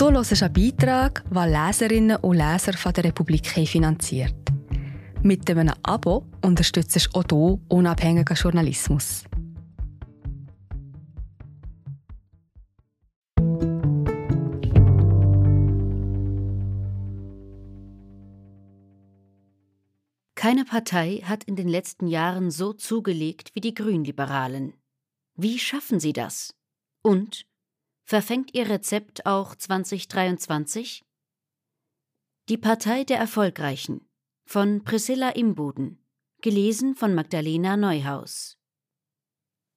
Du hörst einen Beitrag, den Leserinnen und Leser von der Republik finanziert. Mit einem Abo unterstützt du auch du unabhängigen Journalismus. Keine Partei hat in den letzten Jahren so zugelegt wie die Grünliberalen. Wie schaffen sie das? Und verfängt ihr Rezept auch 2023? Die Partei der Erfolgreichen von Priscilla Imbuden, gelesen von Magdalena Neuhaus.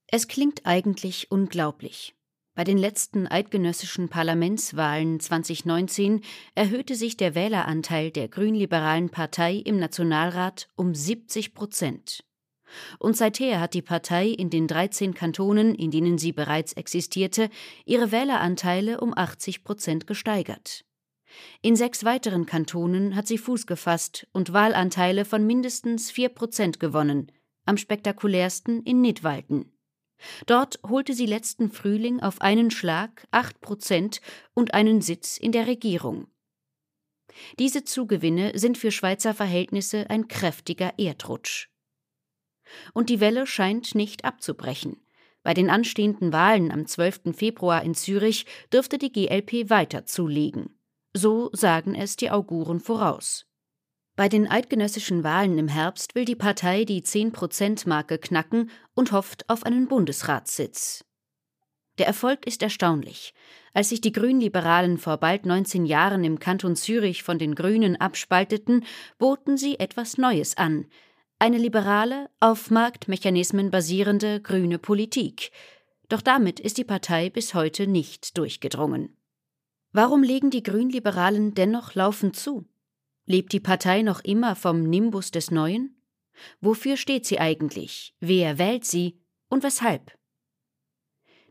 Es klingt eigentlich unglaublich. Bei den letzten eidgenössischen Parlamentswahlen 2019 erhöhte sich der Wähleranteil der grünliberalen Partei im Nationalrat um 70 Prozent. Und seither hat die Partei in den 13 Kantonen, in denen sie bereits existierte, ihre Wähleranteile um 80 Prozent gesteigert. In sechs weiteren Kantonen hat sie Fuß gefasst und Wahlanteile von mindestens 4 Prozent gewonnen, am spektakulärsten in Nidwalden. Dort holte sie letzten Frühling auf einen Schlag 8 Prozent und einen Sitz in der Regierung. Diese Zugewinne sind für Schweizer Verhältnisse ein kräftiger Erdrutsch. Und die Welle scheint nicht abzubrechen. Bei den anstehenden Wahlen am 12. Februar in Zürich dürfte die GLP weiter zulegen. So sagen es die Auguren voraus. Bei den eidgenössischen Wahlen im Herbst will die Partei die 10-Prozent-Marke knacken und hofft auf einen Bundesratssitz. Der Erfolg ist erstaunlich. Als sich die Grünliberalen vor bald 19 Jahren im Kanton Zürich von den Grünen abspalteten, boten sie etwas Neues an. Eine liberale, auf Marktmechanismen basierende grüne Politik. Doch damit ist die Partei bis heute nicht durchgedrungen. Warum legen die Grünliberalen dennoch laufend zu? Lebt die Partei noch immer vom Nimbus des Neuen? Wofür steht sie eigentlich? Wer wählt sie? Und weshalb?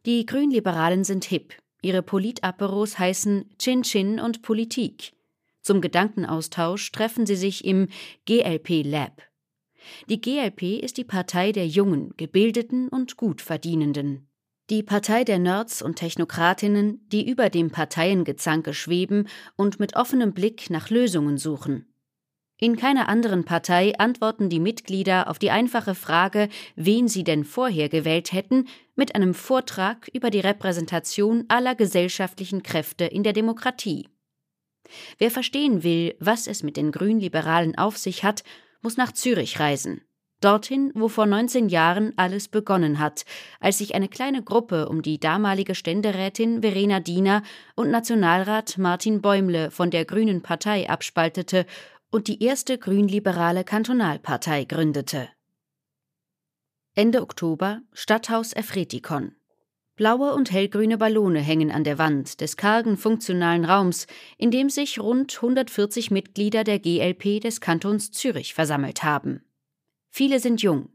Die Grünliberalen sind hip. Ihre Politaperos heißen Chin Chin und Politik. Zum Gedankenaustausch treffen sie sich im GLP Lab. Die GLP ist die Partei der Jungen, Gebildeten und Gutverdienenden. Die Partei der Nerds und Technokratinnen, die über dem Parteiengezanke schweben und mit offenem Blick nach Lösungen suchen. In keiner anderen Partei antworten die Mitglieder auf die einfache Frage, wen sie denn vorher gewählt hätten, mit einem Vortrag über die Repräsentation aller gesellschaftlichen Kräfte in der Demokratie. Wer verstehen will, was es mit den Grünliberalen auf sich hat, muss nach Zürich reisen dorthin, wo vor 19 Jahren alles begonnen hat, als sich eine kleine Gruppe um die damalige Ständerätin Verena Diener und Nationalrat Martin Bäumle von der Grünen Partei abspaltete und die erste grünliberale Kantonalpartei gründete. Ende Oktober Stadthaus Efretikon. Blaue und hellgrüne Ballone hängen an der Wand des kargen funktionalen Raums, in dem sich rund 140 Mitglieder der GLP des Kantons Zürich versammelt haben. Viele sind jung.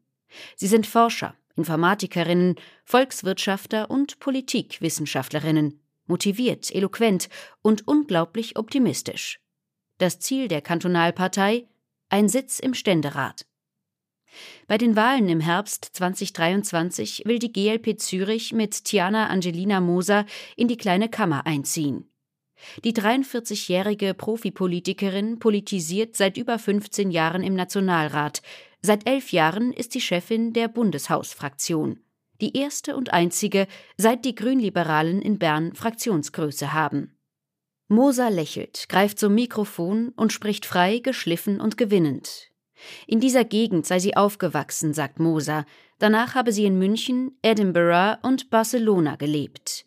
Sie sind Forscher, Informatikerinnen, Volkswirtschafter und Politikwissenschaftlerinnen, motiviert, eloquent und unglaublich optimistisch. Das Ziel der Kantonalpartei ein Sitz im Ständerat. Bei den Wahlen im Herbst 2023 will die GLP Zürich mit Tiana Angelina Moser in die kleine Kammer einziehen. Die 43-jährige Profipolitikerin politisiert seit über 15 Jahren im Nationalrat, Seit elf Jahren ist sie Chefin der Bundeshausfraktion, die erste und einzige, seit die Grünliberalen in Bern Fraktionsgröße haben. Moser lächelt, greift zum Mikrofon und spricht frei, geschliffen und gewinnend. In dieser Gegend sei sie aufgewachsen, sagt Moser. Danach habe sie in München, Edinburgh und Barcelona gelebt.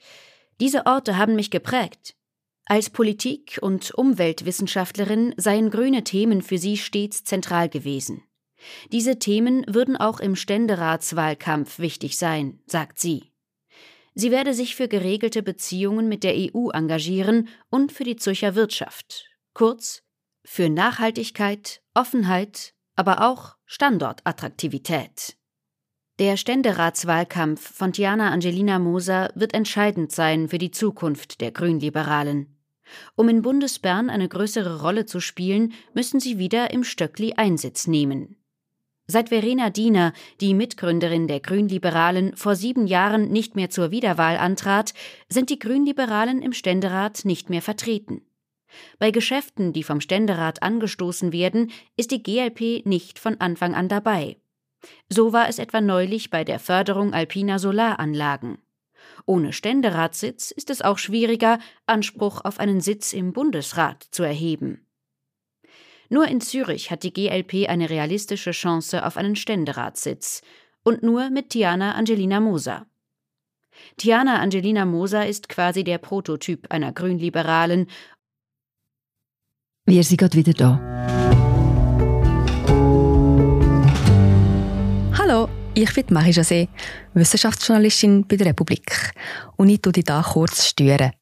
Diese Orte haben mich geprägt. Als Politik- und Umweltwissenschaftlerin seien grüne Themen für sie stets zentral gewesen. Diese Themen würden auch im Ständeratswahlkampf wichtig sein, sagt sie. Sie werde sich für geregelte Beziehungen mit der EU engagieren und für die Zürcher Wirtschaft. Kurz, für Nachhaltigkeit, Offenheit, aber auch Standortattraktivität. Der Ständeratswahlkampf von Tiana Angelina Moser wird entscheidend sein für die Zukunft der Grünliberalen. Um in Bundesbern eine größere Rolle zu spielen, müssen sie wieder im Stöckli Einsitz nehmen. Seit Verena Diener, die Mitgründerin der Grünliberalen, vor sieben Jahren nicht mehr zur Wiederwahl antrat, sind die Grünliberalen im Ständerat nicht mehr vertreten. Bei Geschäften, die vom Ständerat angestoßen werden, ist die GLP nicht von Anfang an dabei. So war es etwa neulich bei der Förderung alpiner Solaranlagen. Ohne Ständeratssitz ist es auch schwieriger, Anspruch auf einen Sitz im Bundesrat zu erheben. Nur in Zürich hat die GLP eine realistische Chance auf einen Ständeratssitz und nur mit Tiana Angelina Moser. Tiana Angelina Moser ist quasi der Prototyp einer Grünliberalen. Wir sind gerade wieder da. Hallo, ich bin Marie José, Wissenschaftsjournalistin bei der Republik. Und ich tue dich hier kurz stören.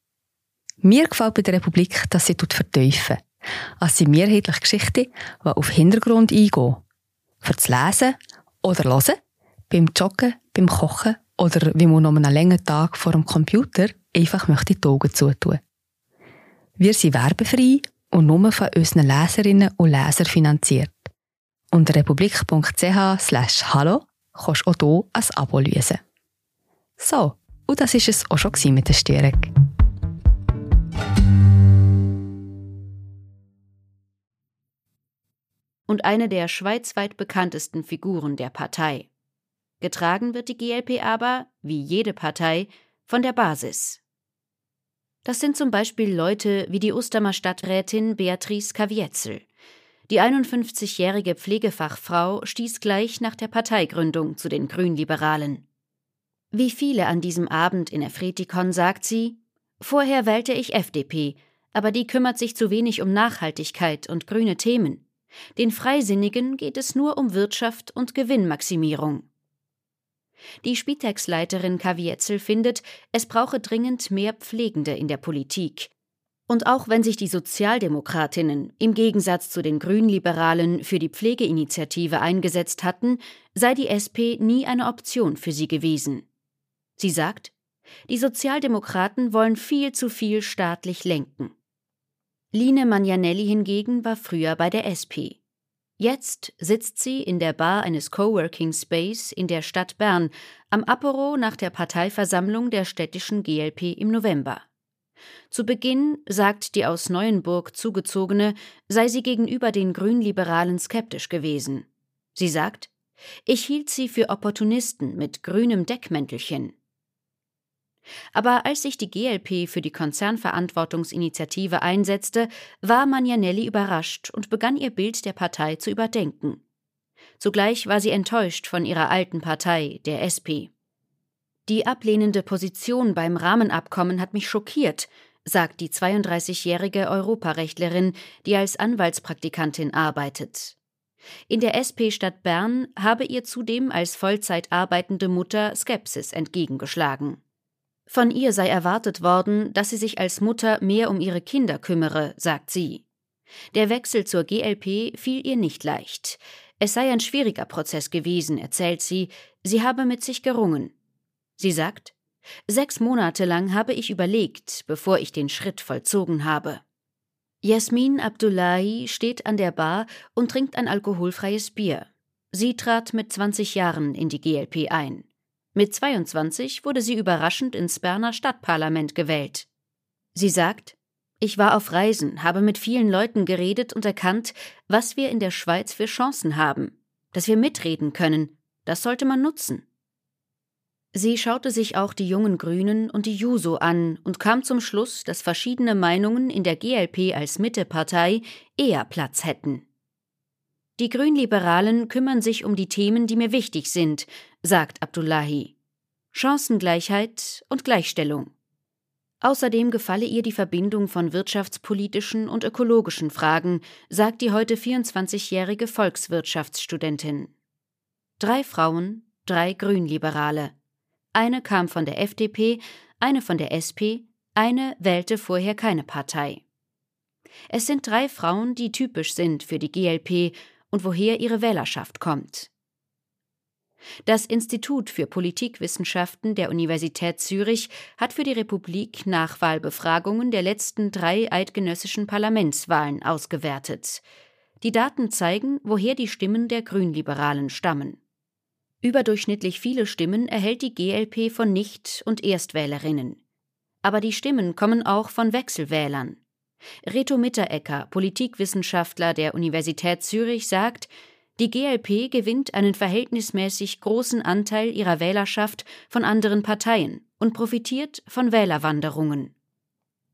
Mir gefällt bei der Republik, dass sie vertiefen es sind mehrheitlich Geschichten, die auf Hintergrund eingehen. Für das Lesen oder Hören, beim Joggen, beim Kochen oder wie man noch einen langen Tag vor dem Computer einfach möchte die Augen zutun. Wir sind werbefrei und nur von unseren Leserinnen und Lesern finanziert. Unter republik.ch slash hallo kannst du auch hier ein Abo lösen. So, und das war es auch schon mit der Störung. und eine der schweizweit bekanntesten Figuren der Partei. Getragen wird die GLP aber, wie jede Partei, von der Basis. Das sind zum Beispiel Leute wie die Ustermer Stadträtin Beatrice Kavietzel. Die 51-jährige Pflegefachfrau stieß gleich nach der Parteigründung zu den Grünliberalen. Wie viele an diesem Abend in Efretikon sagt sie, vorher wählte ich FDP, aber die kümmert sich zu wenig um Nachhaltigkeit und grüne Themen. Den Freisinnigen geht es nur um Wirtschaft und Gewinnmaximierung. Die Spitex-Leiterin Kavietzel findet, es brauche dringend mehr Pflegende in der Politik. Und auch wenn sich die Sozialdemokratinnen im Gegensatz zu den Grünliberalen für die Pflegeinitiative eingesetzt hatten, sei die SP nie eine Option für sie gewesen. Sie sagt, die Sozialdemokraten wollen viel zu viel staatlich lenken. Line Magnanelli hingegen war früher bei der SP. Jetzt sitzt sie in der Bar eines Coworking Space in der Stadt Bern am Apero nach der Parteiversammlung der städtischen GLP im November. Zu Beginn, sagt die aus Neuenburg zugezogene, sei sie gegenüber den Grünliberalen skeptisch gewesen. Sie sagt, ich hielt sie für Opportunisten mit grünem Deckmäntelchen. Aber als sich die GLP für die Konzernverantwortungsinitiative einsetzte, war Magnanelli überrascht und begann ihr Bild der Partei zu überdenken. Zugleich war sie enttäuscht von ihrer alten Partei, der SP. Die ablehnende Position beim Rahmenabkommen hat mich schockiert, sagt die 32-jährige Europarechtlerin, die als Anwaltspraktikantin arbeitet. In der SP Stadt Bern habe ihr zudem als Vollzeit arbeitende Mutter Skepsis entgegengeschlagen. Von ihr sei erwartet worden, dass sie sich als Mutter mehr um ihre Kinder kümmere, sagt sie. Der Wechsel zur GLP fiel ihr nicht leicht. Es sei ein schwieriger Prozess gewesen, erzählt sie, sie habe mit sich gerungen. Sie sagt, sechs Monate lang habe ich überlegt, bevor ich den Schritt vollzogen habe. Jasmin Abdullahi steht an der Bar und trinkt ein alkoholfreies Bier. Sie trat mit 20 Jahren in die GLP ein. Mit 22 wurde sie überraschend ins Berner Stadtparlament gewählt. Sie sagt, ich war auf Reisen, habe mit vielen Leuten geredet und erkannt, was wir in der Schweiz für Chancen haben, dass wir mitreden können, das sollte man nutzen. Sie schaute sich auch die jungen Grünen und die Juso an und kam zum Schluss, dass verschiedene Meinungen in der GLP als Mittepartei eher Platz hätten. Die Grünliberalen kümmern sich um die Themen, die mir wichtig sind, sagt Abdullahi. Chancengleichheit und Gleichstellung. Außerdem gefalle ihr die Verbindung von wirtschaftspolitischen und ökologischen Fragen, sagt die heute 24-jährige Volkswirtschaftsstudentin. Drei Frauen, drei Grünliberale. Eine kam von der FDP, eine von der SP, eine wählte vorher keine Partei. Es sind drei Frauen, die typisch sind für die GLP und woher ihre Wählerschaft kommt. Das Institut für Politikwissenschaften der Universität Zürich hat für die Republik Nachwahlbefragungen der letzten drei eidgenössischen Parlamentswahlen ausgewertet. Die Daten zeigen, woher die Stimmen der Grünliberalen stammen. Überdurchschnittlich viele Stimmen erhält die GLP von Nicht- und Erstwählerinnen. Aber die Stimmen kommen auch von Wechselwählern. Reto Mitterecker, Politikwissenschaftler der Universität Zürich, sagt, die GLP gewinnt einen verhältnismäßig großen Anteil ihrer Wählerschaft von anderen Parteien und profitiert von Wählerwanderungen.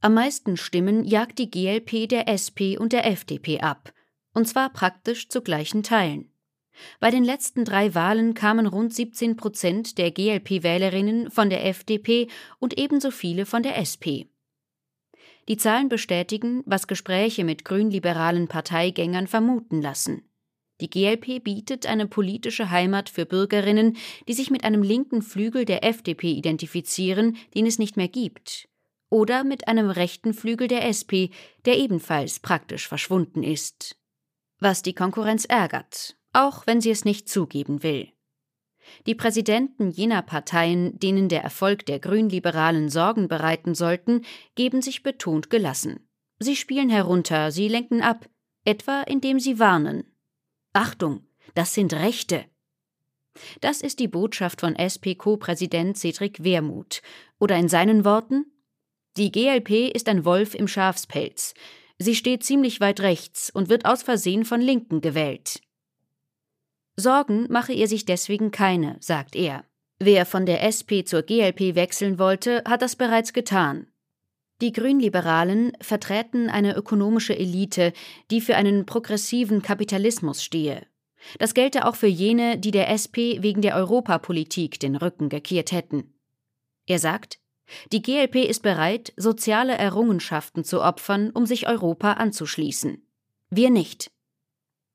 Am meisten Stimmen jagt die GLP der SP und der FDP ab, und zwar praktisch zu gleichen Teilen. Bei den letzten drei Wahlen kamen rund 17 Prozent der GLP-Wählerinnen von der FDP und ebenso viele von der SP. Die Zahlen bestätigen, was Gespräche mit grünliberalen Parteigängern vermuten lassen. Die GLP bietet eine politische Heimat für Bürgerinnen, die sich mit einem linken Flügel der FDP identifizieren, den es nicht mehr gibt, oder mit einem rechten Flügel der SP, der ebenfalls praktisch verschwunden ist. Was die Konkurrenz ärgert, auch wenn sie es nicht zugeben will. Die Präsidenten jener Parteien, denen der Erfolg der Grünliberalen Sorgen bereiten sollten, geben sich betont gelassen. Sie spielen herunter, sie lenken ab, etwa indem sie warnen. Achtung, das sind Rechte. Das ist die Botschaft von SP-Co-Präsident Cedric Wermuth. Oder in seinen Worten: Die GLP ist ein Wolf im Schafspelz. Sie steht ziemlich weit rechts und wird aus Versehen von Linken gewählt. Sorgen mache er sich deswegen keine, sagt er. Wer von der SP zur GLP wechseln wollte, hat das bereits getan. Die Grünliberalen vertreten eine ökonomische Elite, die für einen progressiven Kapitalismus stehe. Das gelte auch für jene, die der SP wegen der Europapolitik den Rücken gekehrt hätten. Er sagt, die GLP ist bereit, soziale Errungenschaften zu opfern, um sich Europa anzuschließen. Wir nicht.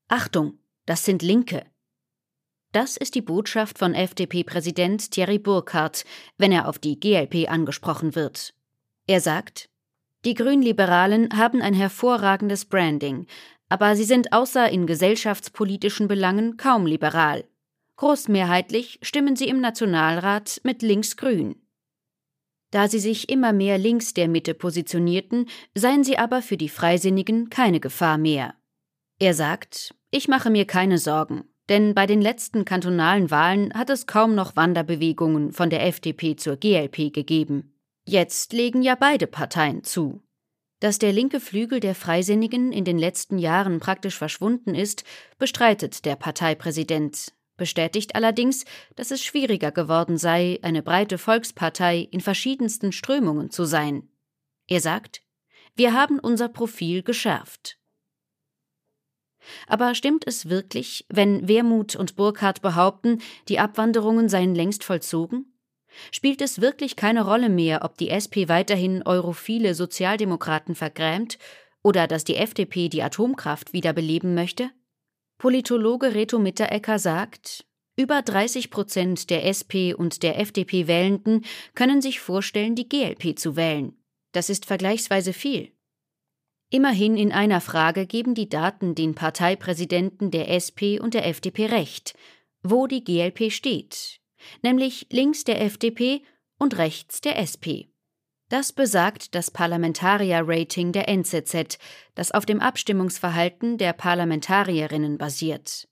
Achtung, das sind Linke. Das ist die Botschaft von FDP-Präsident Thierry Burkhardt, wenn er auf die GLP angesprochen wird. Er sagt, die Grünliberalen haben ein hervorragendes Branding, aber sie sind außer in gesellschaftspolitischen Belangen kaum liberal. Großmehrheitlich stimmen sie im Nationalrat mit Linksgrün. Da sie sich immer mehr links der Mitte positionierten, seien sie aber für die Freisinnigen keine Gefahr mehr. Er sagt, ich mache mir keine Sorgen, denn bei den letzten kantonalen Wahlen hat es kaum noch Wanderbewegungen von der FDP zur GLP gegeben. Jetzt legen ja beide Parteien zu. Dass der linke Flügel der Freisinnigen in den letzten Jahren praktisch verschwunden ist, bestreitet der Parteipräsident, bestätigt allerdings, dass es schwieriger geworden sei, eine breite Volkspartei in verschiedensten Strömungen zu sein. Er sagt, wir haben unser Profil geschärft. Aber stimmt es wirklich, wenn Wermuth und Burkhardt behaupten, die Abwanderungen seien längst vollzogen? Spielt es wirklich keine Rolle mehr, ob die SP weiterhin europhile Sozialdemokraten vergrämt oder dass die FDP die Atomkraft wiederbeleben möchte? Politologe Reto Mitterecker sagt, über 30 Prozent der SP und der FDP-Wählenden können sich vorstellen, die GLP zu wählen. Das ist vergleichsweise viel. Immerhin in einer Frage geben die Daten den Parteipräsidenten der SP und der FDP recht, wo die GLP steht, nämlich links der FDP und rechts der SP. Das besagt das Parlamentarier-Rating der NZZ, das auf dem Abstimmungsverhalten der Parlamentarierinnen basiert.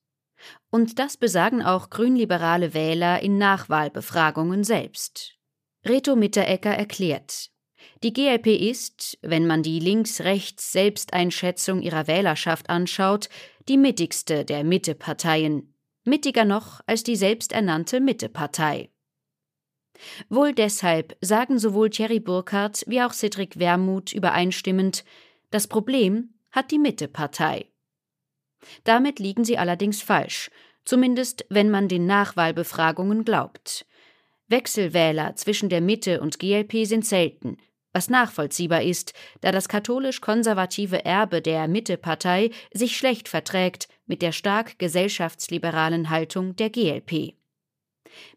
Und das besagen auch grünliberale Wähler in Nachwahlbefragungen selbst. Reto Mitterecker erklärt, die GLP ist, wenn man die Links-Rechts-Selbsteinschätzung ihrer Wählerschaft anschaut, die mittigste der Mitteparteien, mittiger noch als die selbsternannte Mittepartei. Wohl deshalb sagen sowohl Thierry Burkhardt wie auch Cedric Wermuth übereinstimmend, das Problem hat die Mittepartei. Damit liegen sie allerdings falsch, zumindest wenn man den Nachwahlbefragungen glaubt. Wechselwähler zwischen der Mitte und GLP sind selten, was nachvollziehbar ist, da das katholisch-konservative Erbe der Mittepartei sich schlecht verträgt mit der stark gesellschaftsliberalen Haltung der GLP.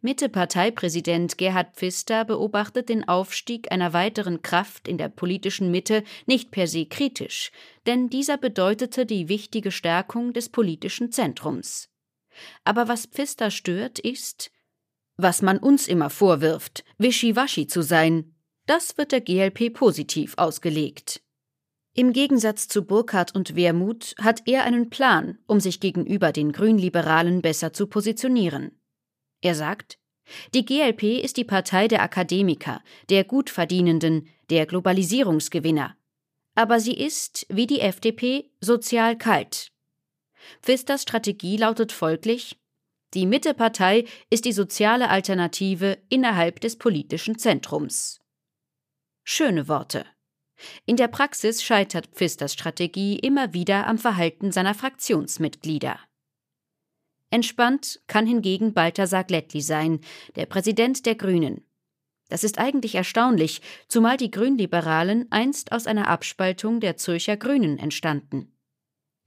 Mitte-Parteipräsident Gerhard Pfister beobachtet den Aufstieg einer weiteren Kraft in der politischen Mitte nicht per se kritisch, denn dieser bedeutete die wichtige Stärkung des politischen Zentrums. Aber was Pfister stört, ist, was man uns immer vorwirft, wischiwaschi zu sein, das wird der GLP positiv ausgelegt. Im Gegensatz zu Burkhardt und Wermuth hat er einen Plan, um sich gegenüber den Grünliberalen besser zu positionieren. Er sagt, die GLP ist die Partei der Akademiker, der Gutverdienenden, der Globalisierungsgewinner. Aber sie ist, wie die FDP, sozial kalt. Pfisters Strategie lautet folglich Die Mittepartei ist die soziale Alternative innerhalb des politischen Zentrums. Schöne Worte. In der Praxis scheitert Pfisters Strategie immer wieder am Verhalten seiner Fraktionsmitglieder. Entspannt kann hingegen Balthasar Glättli sein, der Präsident der Grünen. Das ist eigentlich erstaunlich, zumal die Grünliberalen einst aus einer Abspaltung der Zürcher Grünen entstanden.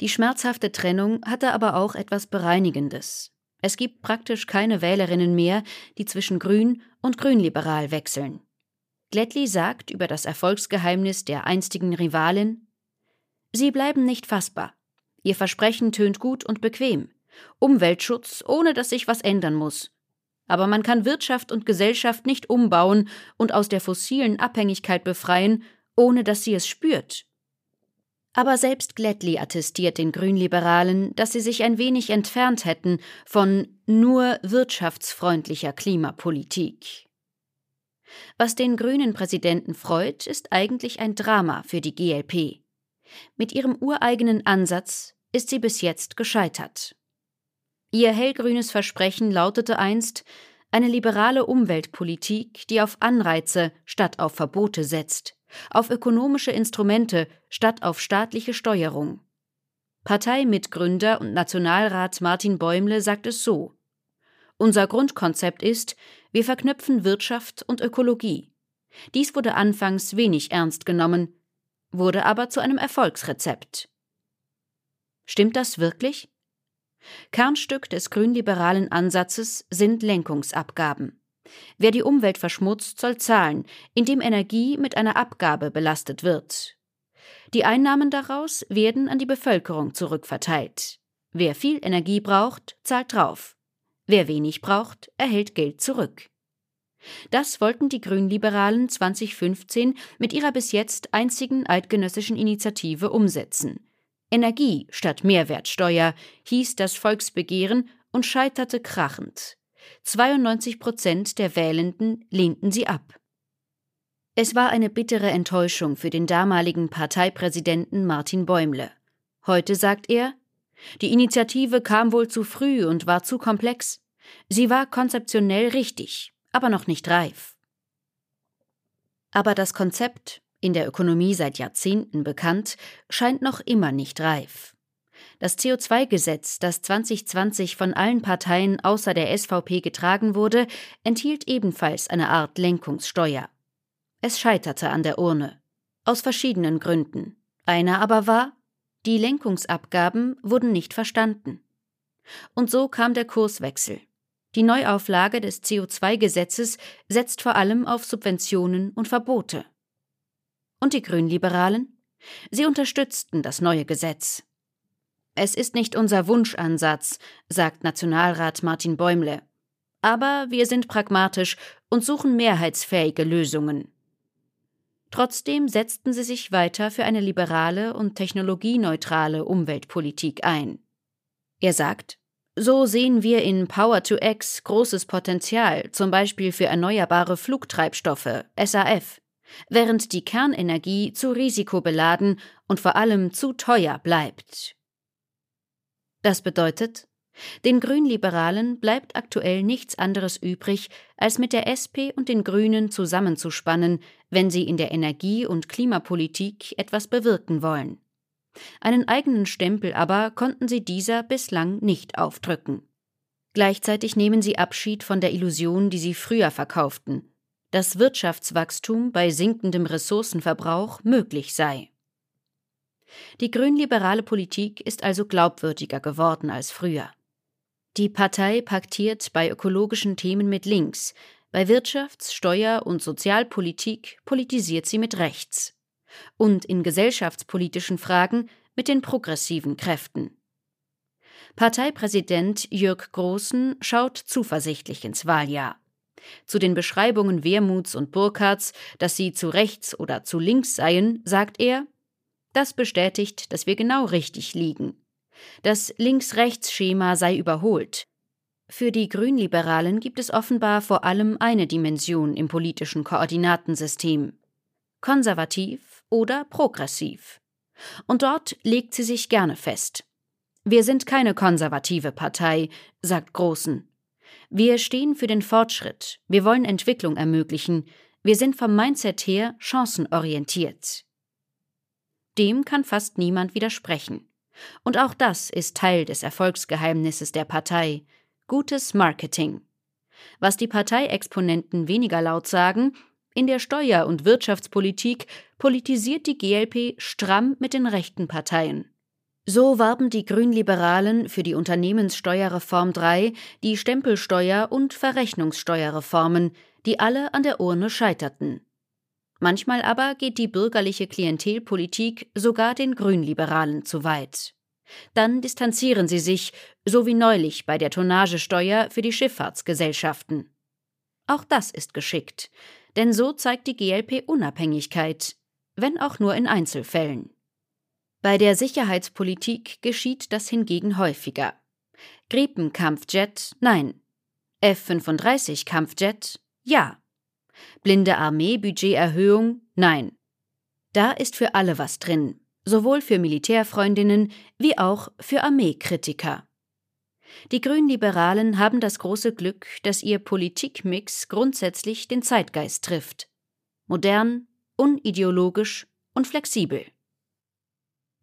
Die schmerzhafte Trennung hatte aber auch etwas Bereinigendes. Es gibt praktisch keine Wählerinnen mehr, die zwischen Grün und Grünliberal wechseln. Glättli sagt über das Erfolgsgeheimnis der einstigen Rivalin Sie bleiben nicht fassbar. Ihr Versprechen tönt gut und bequem. Umweltschutz, ohne dass sich was ändern muss. Aber man kann Wirtschaft und Gesellschaft nicht umbauen und aus der fossilen Abhängigkeit befreien, ohne dass sie es spürt. Aber selbst Glättli attestiert den Grünliberalen, dass sie sich ein wenig entfernt hätten von nur wirtschaftsfreundlicher Klimapolitik. Was den grünen Präsidenten freut, ist eigentlich ein Drama für die GLP. Mit ihrem ureigenen Ansatz ist sie bis jetzt gescheitert. Ihr hellgrünes Versprechen lautete einst eine liberale Umweltpolitik, die auf Anreize statt auf Verbote setzt, auf ökonomische Instrumente statt auf staatliche Steuerung. Parteimitgründer und Nationalrat Martin Bäumle sagt es so unser Grundkonzept ist, wir verknüpfen Wirtschaft und Ökologie. Dies wurde anfangs wenig ernst genommen, wurde aber zu einem Erfolgsrezept. Stimmt das wirklich? Kernstück des grünliberalen Ansatzes sind Lenkungsabgaben. Wer die Umwelt verschmutzt, soll zahlen, indem Energie mit einer Abgabe belastet wird. Die Einnahmen daraus werden an die Bevölkerung zurückverteilt. Wer viel Energie braucht, zahlt drauf. Wer wenig braucht, erhält Geld zurück. Das wollten die Grünliberalen 2015 mit ihrer bis jetzt einzigen eidgenössischen Initiative umsetzen. Energie statt Mehrwertsteuer hieß das Volksbegehren und scheiterte krachend. 92 Prozent der Wählenden lehnten sie ab. Es war eine bittere Enttäuschung für den damaligen Parteipräsidenten Martin Bäumle. Heute sagt er, die Initiative kam wohl zu früh und war zu komplex. Sie war konzeptionell richtig, aber noch nicht reif. Aber das Konzept, in der Ökonomie seit Jahrzehnten bekannt, scheint noch immer nicht reif. Das CO2-Gesetz, das 2020 von allen Parteien außer der SVP getragen wurde, enthielt ebenfalls eine Art Lenkungssteuer. Es scheiterte an der Urne. Aus verschiedenen Gründen. Einer aber war, die Lenkungsabgaben wurden nicht verstanden. Und so kam der Kurswechsel. Die Neuauflage des CO2-Gesetzes setzt vor allem auf Subventionen und Verbote. Und die Grünliberalen? Sie unterstützten das neue Gesetz. Es ist nicht unser Wunschansatz, sagt Nationalrat Martin Bäumle. Aber wir sind pragmatisch und suchen mehrheitsfähige Lösungen. Trotzdem setzten sie sich weiter für eine liberale und technologieneutrale Umweltpolitik ein. Er sagt, so sehen wir in Power to X großes Potenzial, zum Beispiel für erneuerbare Flugtreibstoffe, SAF, während die Kernenergie zu risikobeladen und vor allem zu teuer bleibt. Das bedeutet, den Grünliberalen bleibt aktuell nichts anderes übrig, als mit der SP und den Grünen zusammenzuspannen, wenn sie in der Energie- und Klimapolitik etwas bewirken wollen. Einen eigenen Stempel aber konnten sie dieser bislang nicht aufdrücken. Gleichzeitig nehmen sie Abschied von der Illusion, die sie früher verkauften, dass Wirtschaftswachstum bei sinkendem Ressourcenverbrauch möglich sei. Die grünliberale Politik ist also glaubwürdiger geworden als früher. Die Partei paktiert bei ökologischen Themen mit links, bei Wirtschafts-, Steuer- und Sozialpolitik politisiert sie mit rechts und in gesellschaftspolitischen Fragen mit den progressiven Kräften. Parteipräsident Jörg Großen schaut zuversichtlich ins Wahljahr. Zu den Beschreibungen Wermuths und Burkhardts, dass sie zu rechts oder zu links seien, sagt er: Das bestätigt, dass wir genau richtig liegen. Das Links-Rechts-Schema sei überholt. Für die Grünliberalen gibt es offenbar vor allem eine Dimension im politischen Koordinatensystem konservativ oder progressiv. Und dort legt sie sich gerne fest. Wir sind keine konservative Partei, sagt Großen. Wir stehen für den Fortschritt, wir wollen Entwicklung ermöglichen, wir sind vom Mindset her chancenorientiert. Dem kann fast niemand widersprechen. Und auch das ist Teil des Erfolgsgeheimnisses der Partei. Gutes Marketing. Was die Parteiexponenten weniger laut sagen, in der Steuer- und Wirtschaftspolitik politisiert die GLP stramm mit den rechten Parteien. So warben die Grünliberalen für die Unternehmenssteuerreform 3, die Stempelsteuer- und Verrechnungssteuerreformen, die alle an der Urne scheiterten. Manchmal aber geht die bürgerliche Klientelpolitik sogar den Grünliberalen zu weit. Dann distanzieren sie sich, so wie neulich bei der Tonnagesteuer für die Schifffahrtsgesellschaften. Auch das ist geschickt denn so zeigt die GLP Unabhängigkeit, wenn auch nur in Einzelfällen. Bei der Sicherheitspolitik geschieht das hingegen häufiger. Gripenkampfjet, nein. F-35 Kampfjet, ja. Blinde Armee-Budgeterhöhung, nein. Da ist für alle was drin, sowohl für Militärfreundinnen wie auch für Armeekritiker. Die Grünliberalen haben das große Glück, dass ihr Politikmix grundsätzlich den Zeitgeist trifft. Modern, unideologisch und flexibel.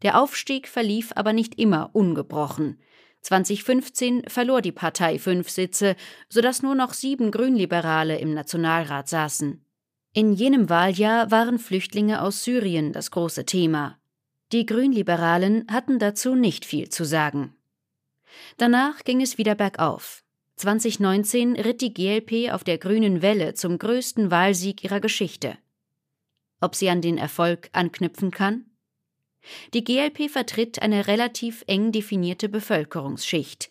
Der Aufstieg verlief aber nicht immer ungebrochen. 2015 verlor die Partei fünf Sitze, sodass nur noch sieben Grünliberale im Nationalrat saßen. In jenem Wahljahr waren Flüchtlinge aus Syrien das große Thema. Die Grünliberalen hatten dazu nicht viel zu sagen. Danach ging es wieder bergauf. 2019 ritt die GLP auf der grünen Welle zum größten Wahlsieg ihrer Geschichte. Ob sie an den Erfolg anknüpfen kann? Die GLP vertritt eine relativ eng definierte Bevölkerungsschicht.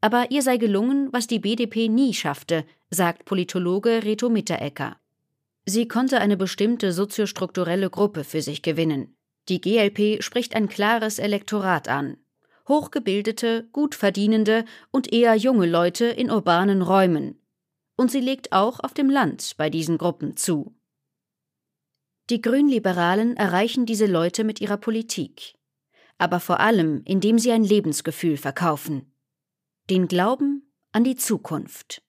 Aber ihr sei gelungen, was die BDP nie schaffte, sagt Politologe Reto Mitterecker. Sie konnte eine bestimmte soziostrukturelle Gruppe für sich gewinnen. Die GLP spricht ein klares Elektorat an, hochgebildete, gut verdienende und eher junge Leute in urbanen Räumen. Und sie legt auch auf dem Land bei diesen Gruppen zu. Die Grünliberalen erreichen diese Leute mit ihrer Politik, aber vor allem, indem sie ein Lebensgefühl verkaufen. Den Glauben an die Zukunft.